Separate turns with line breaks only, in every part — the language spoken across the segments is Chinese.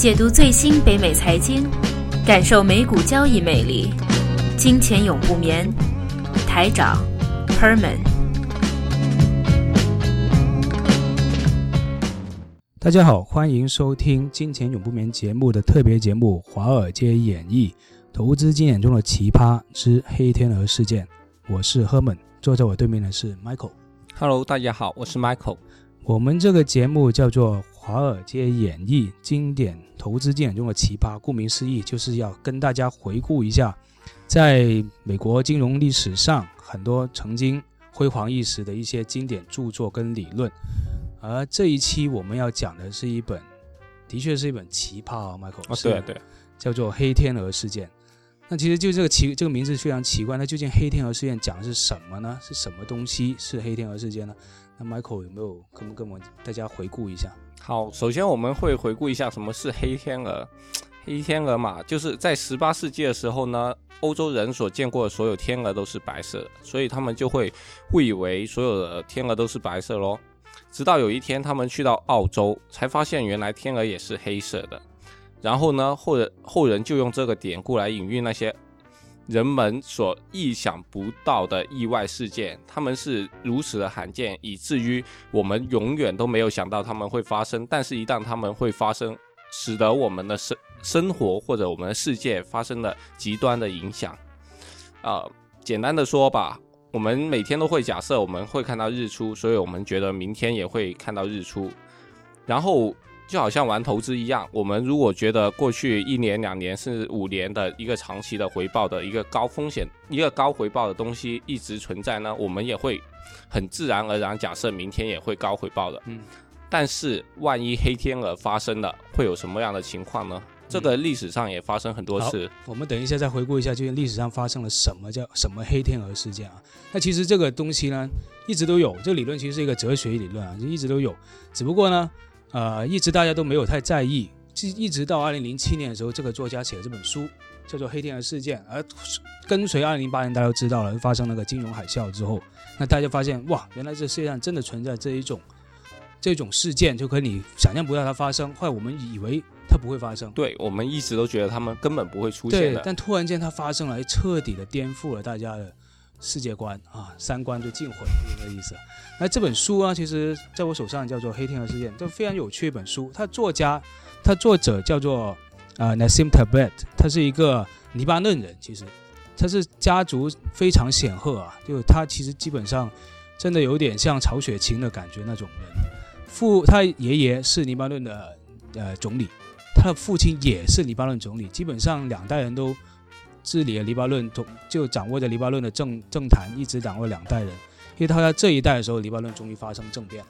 解读最新北美财经，感受美股交易魅力。金钱永不眠，台长 Herman。
大家好，欢迎收听《金钱永不眠》节目的特别节目《华尔街演绎：投资经典中的奇葩之黑天鹅事件》。我是 Herman，坐在我对面的是 Michael。
Hello，大家好，我是 Michael。
我们这个节目叫做《华尔街演绎：经典投资经典中的奇葩》，顾名思义，就是要跟大家回顾一下，在美国金融历史上很多曾经辉煌一时的一些经典著作跟理论。而这一期我们要讲的是一本，的确是一本奇葩啊，Michael。
哦，
是
对对，
叫做黑天鹅事件。那其实就这个奇这个名字非常奇怪，那究竟黑天鹅事件讲的是什么呢？是什么东西是黑天鹅事件呢？那 Michael 有没有可不可以跟我们大家回顾一下？
好，首先我们会回顾一下什么是黑天鹅。黑天鹅嘛，就是在十八世纪的时候呢，欧洲人所见过的所有天鹅都是白色的，所以他们就会误以为所有的天鹅都是白色咯。直到有一天，他们去到澳洲，才发现原来天鹅也是黑色的。然后呢，后人后人就用这个典故来隐喻那些人们所意想不到的意外事件，他们是如此的罕见，以至于我们永远都没有想到他们会发生。但是，一旦他们会发生，使得我们的生生活或者我们的世界发生了极端的影响。啊、简单的说吧，我们每天都会假设我们会看到日出，所以我们觉得明天也会看到日出。然后就好像玩投资一样，我们如果觉得过去一年、两年甚至五年的一个长期的回报的一个高风险、一个高回报的东西一直存在呢，我们也会很自然而然假设明天也会高回报的。
嗯，
但是万一黑天鹅发生了，会有什么样的情况呢？这个历史上也发生很多次。
我们等一下再回顾一下，究竟历史上发生了什么叫什么黑天鹅事件啊？那其实这个东西呢，一直都有，这个理论其实是一个哲学理论啊，就一直都有，只不过呢，呃，一直大家都没有太在意，一一直到二零零七年的时候，这个作家写了这本书，叫做《黑天鹅事件》，而跟随二零零八年大家都知道了，发生那个金融海啸之后，那大家发现哇，原来这世界上真的存在这一种这种事件，就跟你想象不到它发生，后来我们以为它不会发生。
对我们一直都觉得他们根本不会出现
对，
的。
但突然间它发生了，彻底的颠覆了大家的世界观啊，三观就尽毁，就这个意思。那这本书啊，其实在我手上叫做《黑天鹅事件》，这非常有趣一本书。它作家，它作者叫做啊、Nassim Taleb，他是一个黎巴嫩人，其实他是家族非常显赫啊，就他其实基本上真的有点像曹雪芹的感觉那种人。父他爷爷是黎巴嫩的呃总理，他的父亲也是黎巴嫩总理，基本上两代人都治理了黎巴嫩，总就掌握着黎巴嫩的政政坛，一直掌握两代人。因为他在这一代的时候，黎巴嫩终于发生政变，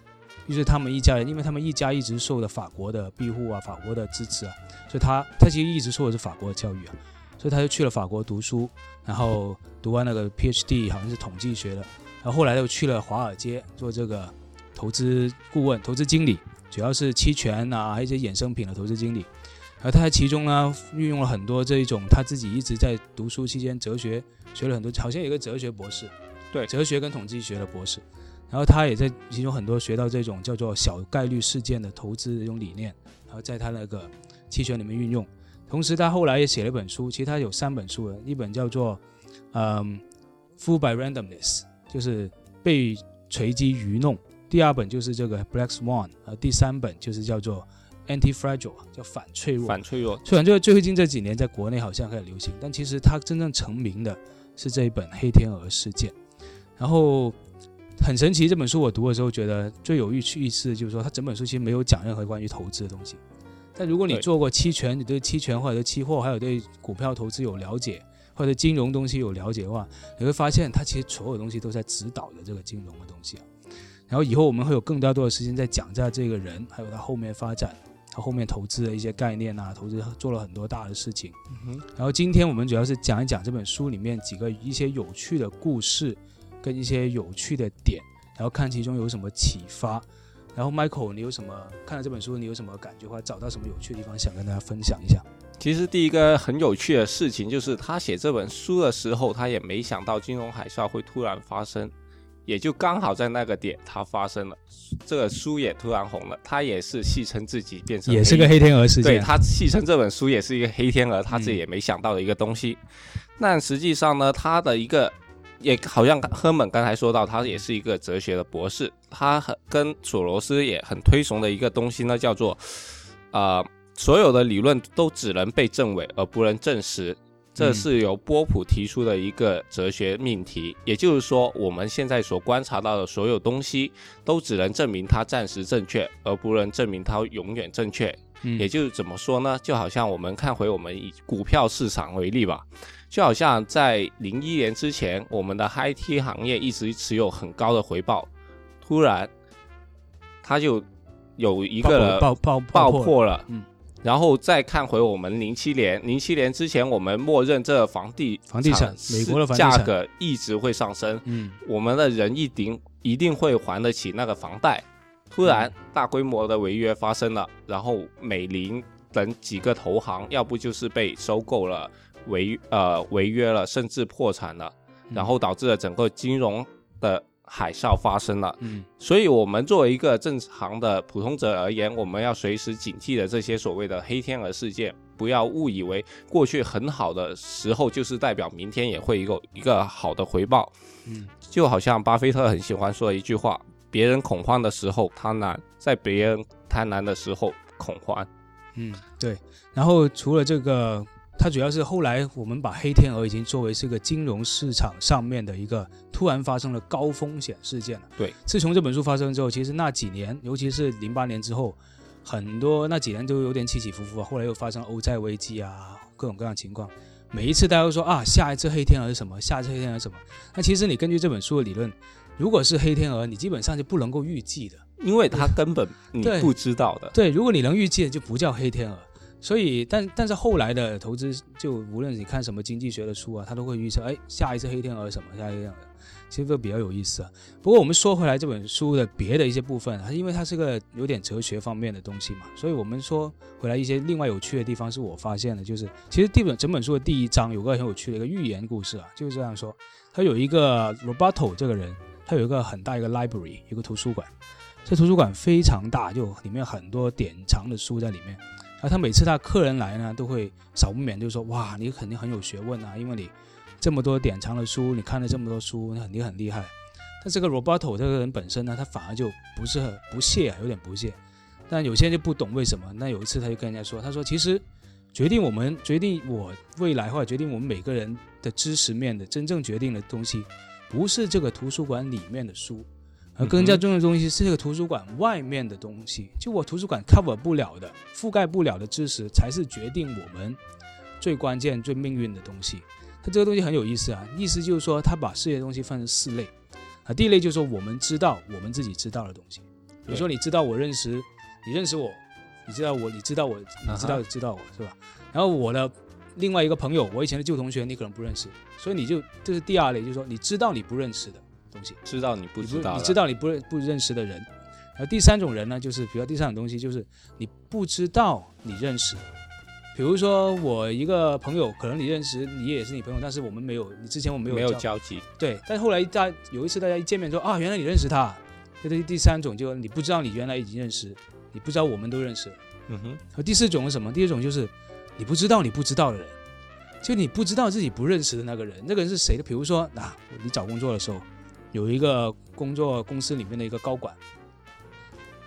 于是他们一家人，因为他们一家一直受的法国的庇护啊，法国的支持啊，所以他他其实一直受的是法国的教育啊，所以他就去了法国读书，然后读完那个 PhD 好像是统计学的，然后后来又去了华尔街做这个投资顾问、投资经理，主要是期权啊，还有一些衍生品的投资经理。而他在其中呢，运用了很多这一种他自己一直在读书期间哲学学了很多，好像有一个哲学博士，
对
哲学跟统计学的博士。然后他也在其中很多学到这种叫做小概率事件的投资的这种理念，然后在他那个期权里面运用。同时，他后来也写了一本书，其实他有三本书的，一本叫做嗯《Fool by Randomness》，就是被随机愚弄；第二本就是这个《Black Swan》，呃，第三本就是叫做 Anti-Fragile，叫反脆弱。
反脆弱，
虽然就最近这几年在国内好像开始流行，但其实它真正成名的是这一本《黑天鹅事件》。然后很神奇，这本书我读的时候觉得最有意趣意思就是说，它整本书其实没有讲任何关于投资的东西。但如果你做过期权，你对期权或者对期货，还有对股票投资有了解，或者金融东西有了解的话，你会发现它其实所有东西都在指导着这个金融的东西啊。然后以后我们会有更加多的时间在讲一下这个人，还有他后面发展，他后面投资的一些概念啊，投资做了很多大的事情。
嗯哼，
然后今天我们主要是讲一讲这本书里面几个一些有趣的故事，跟一些有趣的点，然后看其中有什么启发。然后 Michael，你有什么看了这本书，你有什么感觉，或者找到什么有趣的地方想跟大家分享一下？
其实第一个很有趣的事情就是他写这本书的时候，他也没想到金融海啸会突然发生，也就刚好在那个点它发生了，这个书也突然红了，他也是戏称自己变成
也是个黑天鹅事件。
对他戏称这本书也是一个黑天鹅，他自己也没想到的一个东西。但实际上呢，他的一个也好像赫本刚才说到，他也是一个哲学的博士，他很跟索罗斯也很推崇的一个东西呢，叫做啊，所有的理论都只能被证伪而不能证实。这是由波普提出的一个哲学命题，也就是说，我们现在所观察到的所有东西，都只能证明它暂时正确，而不能证明它永远正确。
嗯
也就是怎么说呢？就好像我们看回我们以股票市场为例吧，就好像在零一年之前，我们的 High T 行业一直持有很高的回报，突然它就有一个
爆爆
爆
破
破了，
嗯。
然后再看回我们零七年，零七年之前，我们默认这房地
房地产美国的房地产。
价格一直会上升，
嗯。
我们的人一定一定会还得起那个房贷。突然大规模的违约发生了，然后美林等几个投行，要不就是被收购了，违呃违约了，甚至破产了，然后导致了整个金融的海啸发生了。
嗯
所以，我们作为一个正常的普通者而言，我们要随时警惕的这些所谓的黑天鹅事件，不要误以为过去很好的时候就是代表明天也会有一个好的回报。
嗯
就好像巴菲特很喜欢说的一句话：“别人恐慌的时候贪婪，在别人贪婪的时候恐慌。
嗯，对。然后除了这个，它主要是后来我们把黑天鹅已经作为是个金融市场上面的一个突然发生了高风险事件了。
对，
自从这本书发生之后，其实那几年，尤其是零八年之后，很多那几年都有点起起伏伏啊。后来又发生欧债危机啊，各种各样的情况。每一次大家都说啊，下一次黑天鹅是什么？下一次黑天鹅是什么？那其实你根据这本书的理论，如果是黑天鹅，你基本上就不能够预计的。
因为它根本你
对
不知道的。
对，如果你能预计的，就不叫黑天鹅。所以，但但是后来的投资，就无论你看什么经济学的书啊，他都会预测，哎，下一次黑天鹅什么？下一次黑天鹅，其实都比较有意思啊。不过我们说回来，这本书的别的一些部分，因为它是个有点哲学方面的东西嘛，所以我们说回来一些另外有趣的地方，是我发现的，就是其实第本整本书的第一章有个很有趣的一个寓言故事啊，就是这样说，他有一个 Roberto 这个人，他有一个很大一个 library，一个图书馆，这图书馆非常大，就里面很多典藏的书在里面。然后他每次他客人来呢，都会少不免就说：“哇，你肯定很有学问啊，因为你这么多典藏的书，你看了这么多书，你肯定很厉害。”但这个 Roberto 这个人本身呢，他反而就不是很不屑啊，有点不屑。但有些人就不懂为什么。那有一次他就跟人家说：“他说其实决定我们决定我未来或者决定我们每个人的知识面的真正决定的东西，不是这个图书馆里面的书。”而更加重要的东西是这个图书馆外面的东西，就我图书馆 cover 不了的、覆盖不了的知识，才是决定我们最关键、最命运的东西。它这个东西很有意思啊，意思就是说，它把世界东西分成四类啊。第一类就是说，我们知道我们自己知道的东西，比如说你知道我认识，你认识我，你知道我，你知道我，你知道知道我是吧？然后我的另外一个朋友，我以前的旧同学，你可能不认识，所以你就这是第二类，就是说你知道你不认识的。东西
知道你不知道，
你知道你不认不认识的人。然后第三种人呢，就是比如第三种东西，就是你不知道你认识。比如说我一个朋友，可能你认识，你也是你朋友，但是我们没有，你之前我们
没
有没
有交集。
对，但是后来大有一次大家一见面说啊，原来你认识他。这是第三种，就你不知道你原来已经认识，你不知道我们都认识。
嗯哼。
和第四种是什么？第四种就是你不知道你不知道的人，就你不知道自己不认识的那个人，那个人是谁的？比如说啊，你找工作的时候。有一个工作公司里面的一个高管，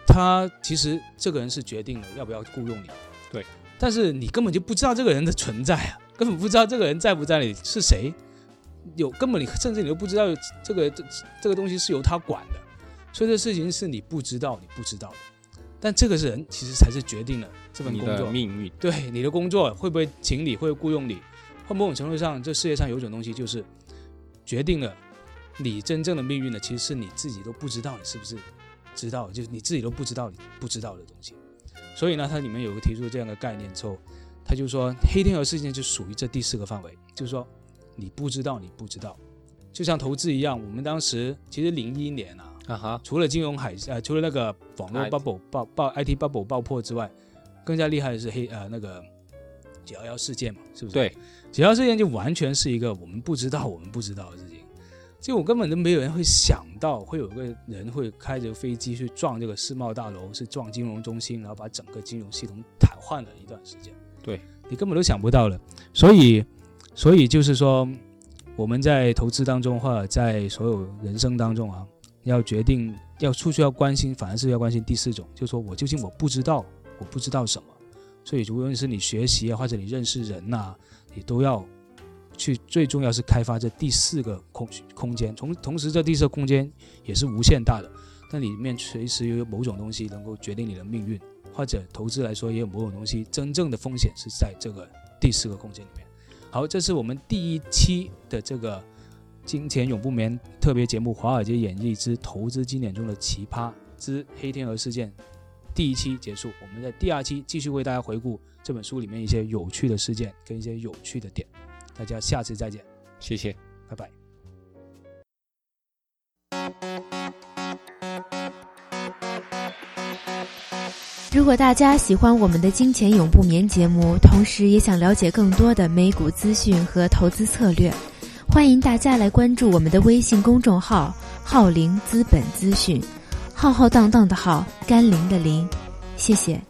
他其实这个人是决定了要不要雇佣你，
对，
但是你根本就不知道这个人的存在啊，根本不知道这个人在不在里是谁，有根本你甚至你都不知道这个这这个东西是由他管的，所以这事情是你不知道你不知道的，但这个人其实才是决定了这份工作。
命运，
对你的工作会不会请你，会雇佣你，或某种程度上，这世界上有一种东西就是决定了。你真正的命运呢，其实是你自己都不知道你是不是知道，就是你自己都不知道你不知道的东西。所以呢，它里面有个提出这样的概念之后，他就说黑天鹅事件就属于这第四个范围，就是说你不知道你不知道，就像投资一样，我们当时其实零一年啊，
啊哈，
除了金融海呃，除了那个网络 bubble 爆爆 IT bubble 爆破之外，更加厉害的是黑呃那个九幺幺事件嘛，是不是？
对，
九幺事件就完全是一个我们不知道我们不知道的事情。就我根本都没有人会想到会有个人会开着飞机去撞这个世贸大楼，是撞金融中心，然后把整个金融系统瘫痪了一段时间。
对
你根本都想不到了。所以，所以就是说，我们在投资当中或者在所有人生当中啊，要决定要出去要关心，反而是要关心第四种，就是说我究竟我不知道，我不知道什么。所以，无论是你学习啊，或者你认识人呐、你都要去。最重要是开发这第四个空空间，同同时这第四个空间也是无限大的，但里面随时有某种东西能够决定你的命运，或者投资来说也有某种东西真正的风险是在这个第四个空间里面。好，这是我们第一期的这个《金钱永不眠》特别节目《华尔街演绎之投资经典中的奇葩之黑天鹅事件》第一期结束，我们在第二期继续为大家回顾这本书里面一些有趣的事件跟一些有趣的点。大家下次再见，
谢谢。
拜拜。
如果大家喜欢我们的《金钱永不眠》节目，同时也想了解更多的美股资讯和投资策略，欢迎大家来关注我们的微信公众号“浩林资本资讯”，浩浩荡荡的浩，甘霖的霖。谢谢。